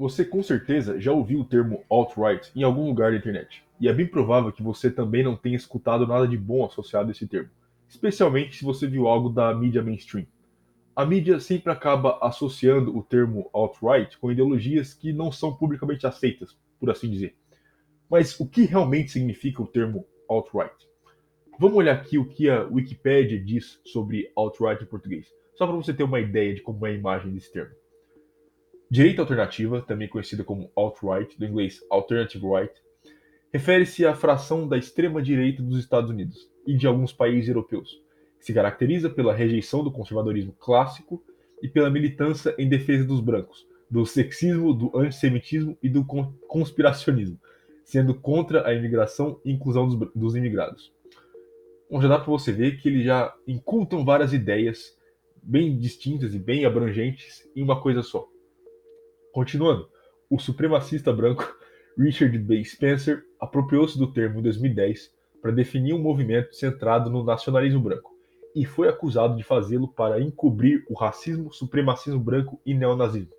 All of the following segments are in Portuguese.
Você com certeza já ouviu o termo alt-right em algum lugar da internet, e é bem provável que você também não tenha escutado nada de bom associado a esse termo, especialmente se você viu algo da mídia mainstream. A mídia sempre acaba associando o termo alt-right com ideologias que não são publicamente aceitas, por assim dizer. Mas o que realmente significa o termo alt-right? Vamos olhar aqui o que a Wikipedia diz sobre alt-right em português, só para você ter uma ideia de como é a imagem desse termo. Direita alternativa, também conhecida como alt-right, do inglês alternative right, refere-se à fração da extrema-direita dos Estados Unidos e de alguns países europeus, que se caracteriza pela rejeição do conservadorismo clássico e pela militância em defesa dos brancos, do sexismo, do antissemitismo e do conspiracionismo, sendo contra a imigração e inclusão dos, dos imigrados. Bom, já dá para você ver que eles já incultam várias ideias bem distintas e bem abrangentes em uma coisa só. Continuando, o supremacista branco Richard B. Spencer apropriou-se do termo em 2010 para definir um movimento centrado no nacionalismo branco e foi acusado de fazê-lo para encobrir o racismo, supremacismo branco e neonazismo.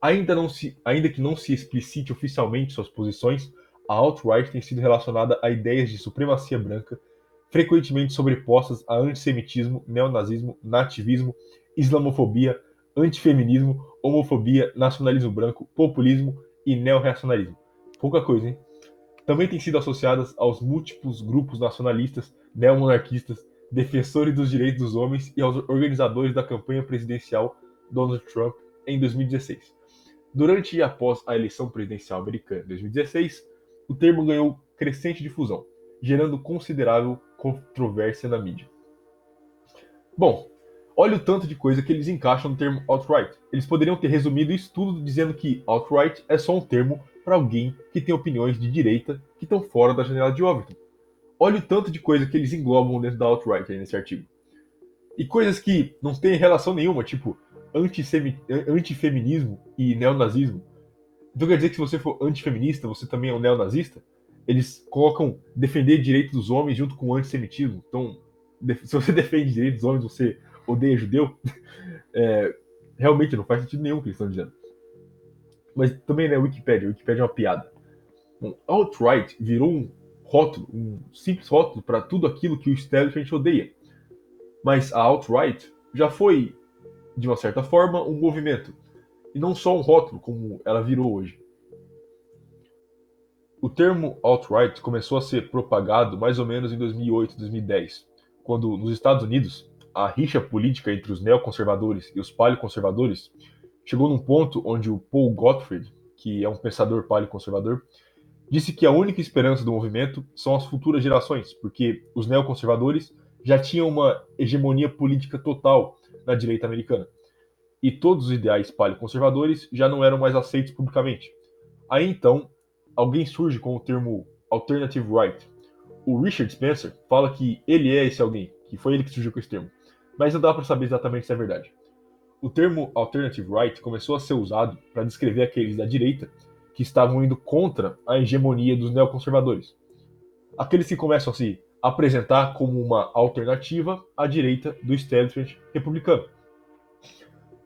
Ainda, não se, ainda que não se explicite oficialmente suas posições, a alt-right tem sido relacionada a ideias de supremacia branca, frequentemente sobrepostas a antissemitismo, neonazismo, nativismo, islamofobia, antifeminismo, homofobia, nacionalismo branco, populismo e neorreacionarismo. Pouca coisa, hein? Também têm sido associadas aos múltiplos grupos nacionalistas, neomonarquistas, defensores dos direitos dos homens e aos organizadores da campanha presidencial Donald Trump em 2016. Durante e após a eleição presidencial americana em 2016, o termo ganhou crescente difusão, gerando considerável controvérsia na mídia. Bom, Olha o tanto de coisa que eles encaixam no termo alt-right. Eles poderiam ter resumido isso tudo dizendo que alt-right é só um termo para alguém que tem opiniões de direita que estão fora da janela de Overton. Olha o tanto de coisa que eles englobam dentro da alt-right aí nesse artigo. E coisas que não têm relação nenhuma, tipo antifeminismo e neonazismo. Então quer dizer que se você for antifeminista, você também é um neonazista? Eles colocam defender direitos dos homens junto com o antissemitismo. Então, se você defende direitos dos homens, você odeia judeu, é, realmente não faz sentido nenhum o que eles estão dizendo. Mas também, né, Wikipedia, Wikipedia é uma piada. Um, alt-right virou um rótulo, um simples rótulo para tudo aquilo que o establishment odeia. Mas a alt-right já foi, de uma certa forma, um movimento. E não só um rótulo, como ela virou hoje. O termo alt-right começou a ser propagado mais ou menos em 2008, 2010, quando nos Estados Unidos a rixa política entre os neoconservadores e os paleoconservadores chegou num ponto onde o Paul Gottfried, que é um pensador paleoconservador, disse que a única esperança do movimento são as futuras gerações, porque os neoconservadores já tinham uma hegemonia política total na direita americana. E todos os ideais paleoconservadores já não eram mais aceitos publicamente. Aí então, alguém surge com o termo alternative right. O Richard Spencer fala que ele é esse alguém, que foi ele que surgiu com esse termo mas não dá para saber exatamente se é verdade. O termo alternative right começou a ser usado para descrever aqueles da direita que estavam indo contra a hegemonia dos neoconservadores. Aqueles que começam a se apresentar como uma alternativa à direita do establishment republicano.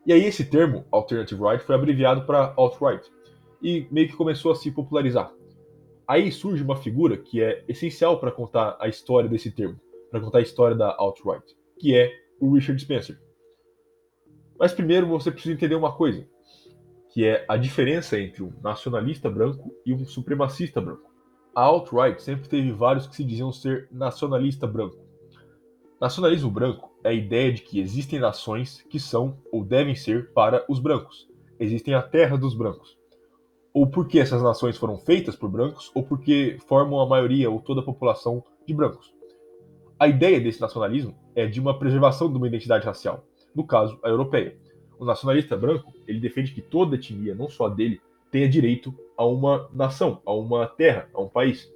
E aí esse termo, alternative right, foi abreviado para alt-right e meio que começou a se popularizar. Aí surge uma figura que é essencial para contar a história desse termo, para contar a história da alt-right, que é o Richard Spencer. Mas primeiro você precisa entender uma coisa, que é a diferença entre um nacionalista branco e um supremacista branco. A alt-right sempre teve vários que se diziam ser nacionalista branco. Nacionalismo branco é a ideia de que existem nações que são ou devem ser para os brancos. Existem a terra dos brancos. Ou porque essas nações foram feitas por brancos, ou porque formam a maioria ou toda a população de brancos. A ideia desse nacionalismo é de uma preservação de uma identidade racial, no caso, a europeia. O nacionalista branco, ele defende que toda etnia, não só dele, tenha direito a uma nação, a uma terra, a um país.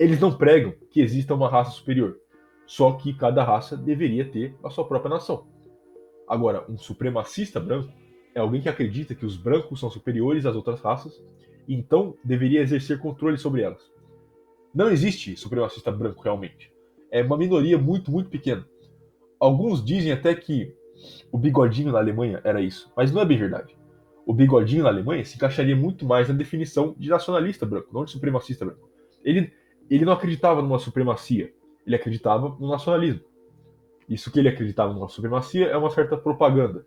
Eles não pregam que exista uma raça superior, só que cada raça deveria ter a sua própria nação. Agora, um supremacista branco é alguém que acredita que os brancos são superiores às outras raças e então deveria exercer controle sobre elas. Não existe supremacista branco realmente é uma minoria muito, muito pequena. Alguns dizem até que o bigodinho na Alemanha era isso, mas não é bem verdade. o bigodinho na Alemanha se encaixaria muito mais na definição de nacionalista branco, não de supremacista branco. Ele, ele não acreditava numa supremacia, ele acreditava no nacionalismo. Isso que ele acreditava numa supremacia é uma certa propaganda.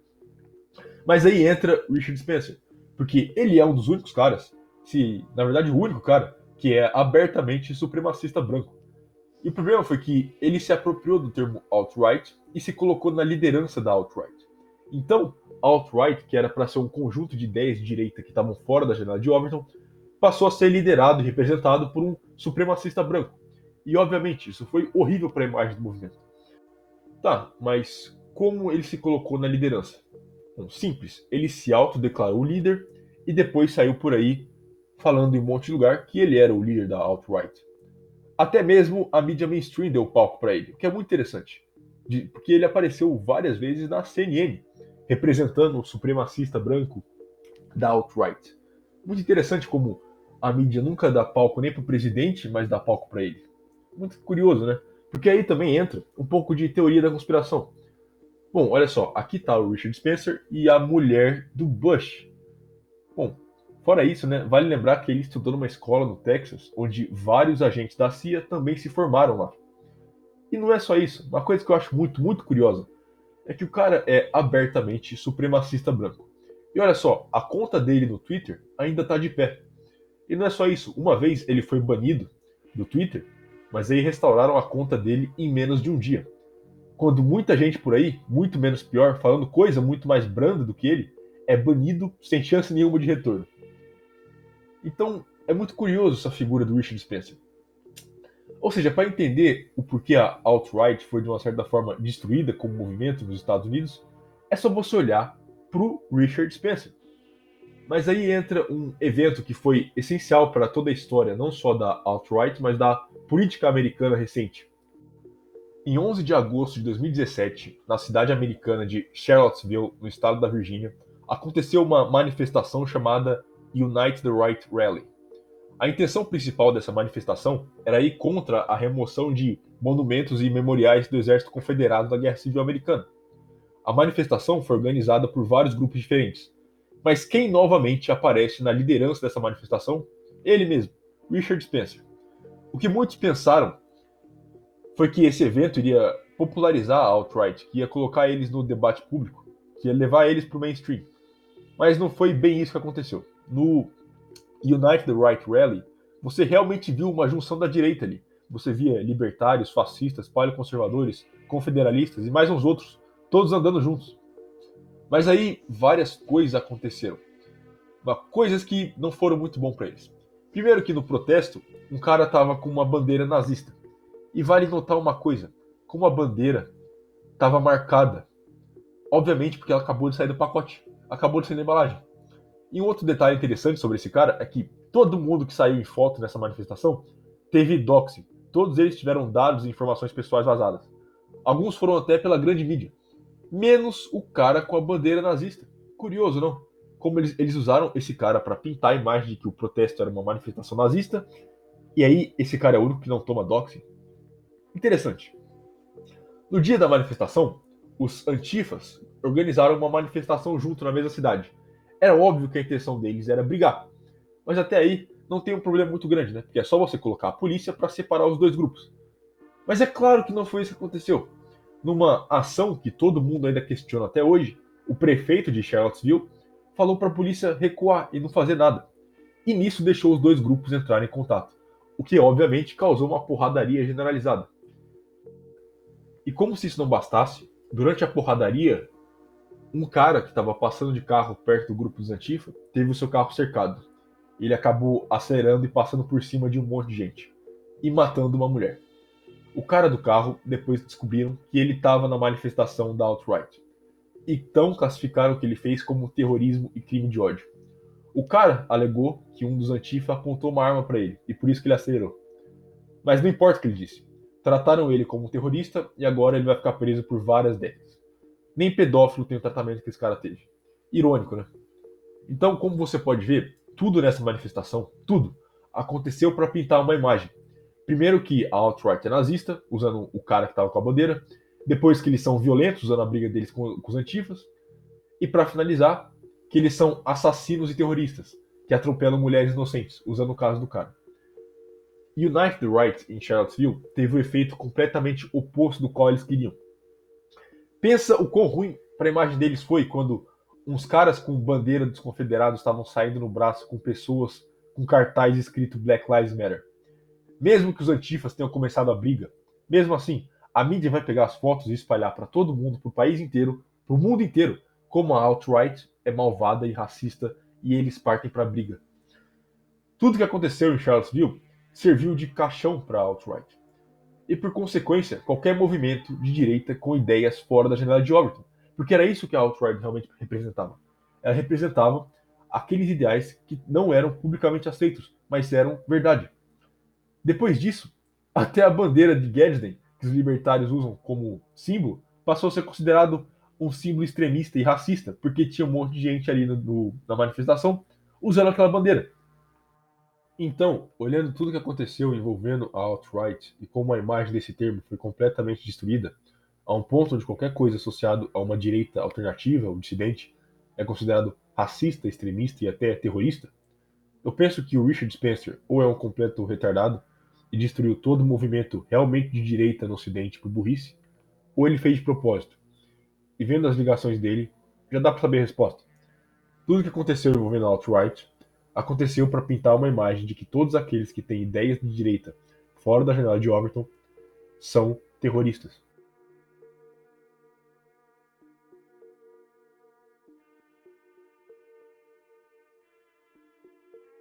Mas aí entra Richard Spencer, porque ele é um dos únicos caras, se na verdade o único cara, que é abertamente supremacista branco. E o problema foi que ele se apropriou do termo alt-right e se colocou na liderança da alt-right. Então, alt-right, que era para ser um conjunto de ideias de direita que estavam fora da janela de Overton, passou a ser liderado e representado por um supremacista branco. E obviamente, isso foi horrível para a imagem do movimento. Tá, mas como ele se colocou na liderança? Bom, simples, ele se autodeclarou líder e depois saiu por aí falando em um monte de lugar que ele era o líder da alt-right. Até mesmo a mídia mainstream deu palco para ele, o que é muito interessante, porque ele apareceu várias vezes na CNN, representando o supremacista branco da alt-right. Muito interessante como a mídia nunca dá palco nem para o presidente, mas dá palco para ele. Muito curioso, né? Porque aí também entra um pouco de teoria da conspiração. Bom, olha só, aqui está o Richard Spencer e a mulher do Bush. Bom, fora isso, né, vale lembrar que ele estudou numa escola no Texas, onde vários agentes da CIA também se formaram lá. E não é só isso, uma coisa que eu acho muito, muito curiosa é que o cara é abertamente supremacista branco. E olha só, a conta dele no Twitter ainda está de pé. E não é só isso, uma vez ele foi banido do Twitter, mas aí restauraram a conta dele em menos de um dia. Quando muita gente por aí, muito menos pior, falando coisa muito mais branda do que ele, é banido sem chance nenhuma de retorno. Então, é muito curioso essa figura do Richard Spencer. Ou seja, para entender o porquê a alt-right foi de uma certa forma destruída como movimento nos Estados Unidos, é só você olhar para o Richard Spencer. Mas aí entra um evento que foi essencial para toda a história, não só da alt-right, mas da política americana recente. Em 11 de agosto de 2017, na cidade americana de Charlottesville, no estado da Virgínia, aconteceu uma manifestação chamada Unite the Right Rally. A intenção principal dessa manifestação era ir contra a remoção de monumentos e memoriais do Exército Confederado da Guerra Civil Americana. A manifestação foi organizada por vários grupos diferentes, mas quem novamente aparece na liderança dessa manifestação? Ele mesmo, Richard Spencer. O que muitos pensaram foi que esse evento iria popularizar a alt-right, que ia colocar eles no debate público, que ia levar eles para o mainstream. Mas não foi bem isso que aconteceu. No Unite the Right Rally, você realmente viu uma junção da direita ali. Você via libertários, fascistas, paleoconservadores, confederalistas e mais uns outros, todos andando juntos. Mas aí várias coisas aconteceram. Coisas que não foram muito bom para eles. Primeiro que no protesto, um cara tava com uma bandeira nazista. E vale notar uma coisa, como a bandeira estava marcada, obviamente porque ela acabou de sair do pacote, acabou de sair da embalagem. E um outro detalhe interessante sobre esse cara é que todo mundo que saiu em foto nessa manifestação teve doxing. Todos eles tiveram dados e informações pessoais vazadas. Alguns foram até pela grande mídia. Menos o cara com a bandeira nazista. Curioso, não? Como eles, eles usaram esse cara para pintar a imagem de que o protesto era uma manifestação nazista. E aí, esse cara é o único que não toma doxing. Interessante. No dia da manifestação, os antifas organizaram uma manifestação junto na mesma cidade era óbvio que a intenção deles era brigar. Mas até aí não tem um problema muito grande, né? Porque é só você colocar a polícia para separar os dois grupos. Mas é claro que não foi isso que aconteceu. Numa ação que todo mundo ainda questiona até hoje, o prefeito de Charlottesville falou para a polícia recuar e não fazer nada. E nisso deixou os dois grupos entrarem em contato, o que obviamente causou uma porradaria generalizada. E como se isso não bastasse, durante a porradaria, um cara que estava passando de carro perto do grupo dos Antifa teve o seu carro cercado. Ele acabou acelerando e passando por cima de um monte de gente e matando uma mulher. O cara do carro depois descobriram que ele estava na manifestação da alt-right. Então classificaram o que ele fez como terrorismo e crime de ódio. O cara alegou que um dos Antifa apontou uma arma para ele e por isso que ele acelerou. Mas não importa o que ele disse. Trataram ele como um terrorista e agora ele vai ficar preso por várias décadas nem pedófilo tem o tratamento que esse cara teve. Irônico, né? Então, como você pode ver, tudo nessa manifestação, tudo, aconteceu para pintar uma imagem. Primeiro que a alt-right é nazista, usando o cara que estava com a bandeira. Depois que eles são violentos, usando a briga deles com, com os antifas. E para finalizar, que eles são assassinos e terroristas que atropelam mulheres inocentes, usando o caso do cara. Unite the Right em Charlottesville teve o um efeito completamente oposto do qual eles queriam. Pensa o quão ruim para a imagem deles foi quando uns caras com bandeira dos confederados estavam saindo no braço com pessoas com cartaz escrito Black Lives Matter. Mesmo que os antifas tenham começado a briga, mesmo assim, a mídia vai pegar as fotos e espalhar para todo mundo, para o país inteiro, para o mundo inteiro, como a alt-right é malvada e racista e eles partem para a briga. Tudo que aconteceu em Charlottesville serviu de caixão para a alt-right. E por consequência, qualquer movimento de direita com ideias fora da janela de Overton. Porque era isso que a alt-right realmente representava. Ela representava aqueles ideais que não eram publicamente aceitos, mas eram verdade. Depois disso, até a bandeira de Gadsden, que os libertários usam como símbolo, passou a ser considerado um símbolo extremista e racista, porque tinha um monte de gente ali no, no, na manifestação usando aquela bandeira. Então, olhando tudo que aconteceu envolvendo a alt-right e como a imagem desse termo foi completamente destruída, a um ponto onde qualquer coisa associada a uma direita alternativa ou dissidente é considerado racista, extremista e até terrorista, eu penso que o Richard Spencer ou é um completo retardado e destruiu todo o movimento realmente de direita no Ocidente por burrice, ou ele fez de propósito. E vendo as ligações dele, já dá para saber a resposta. Tudo que aconteceu envolvendo a alt-right aconteceu para pintar uma imagem de que todos aqueles que têm ideias de direita fora da janela de Overton são terroristas.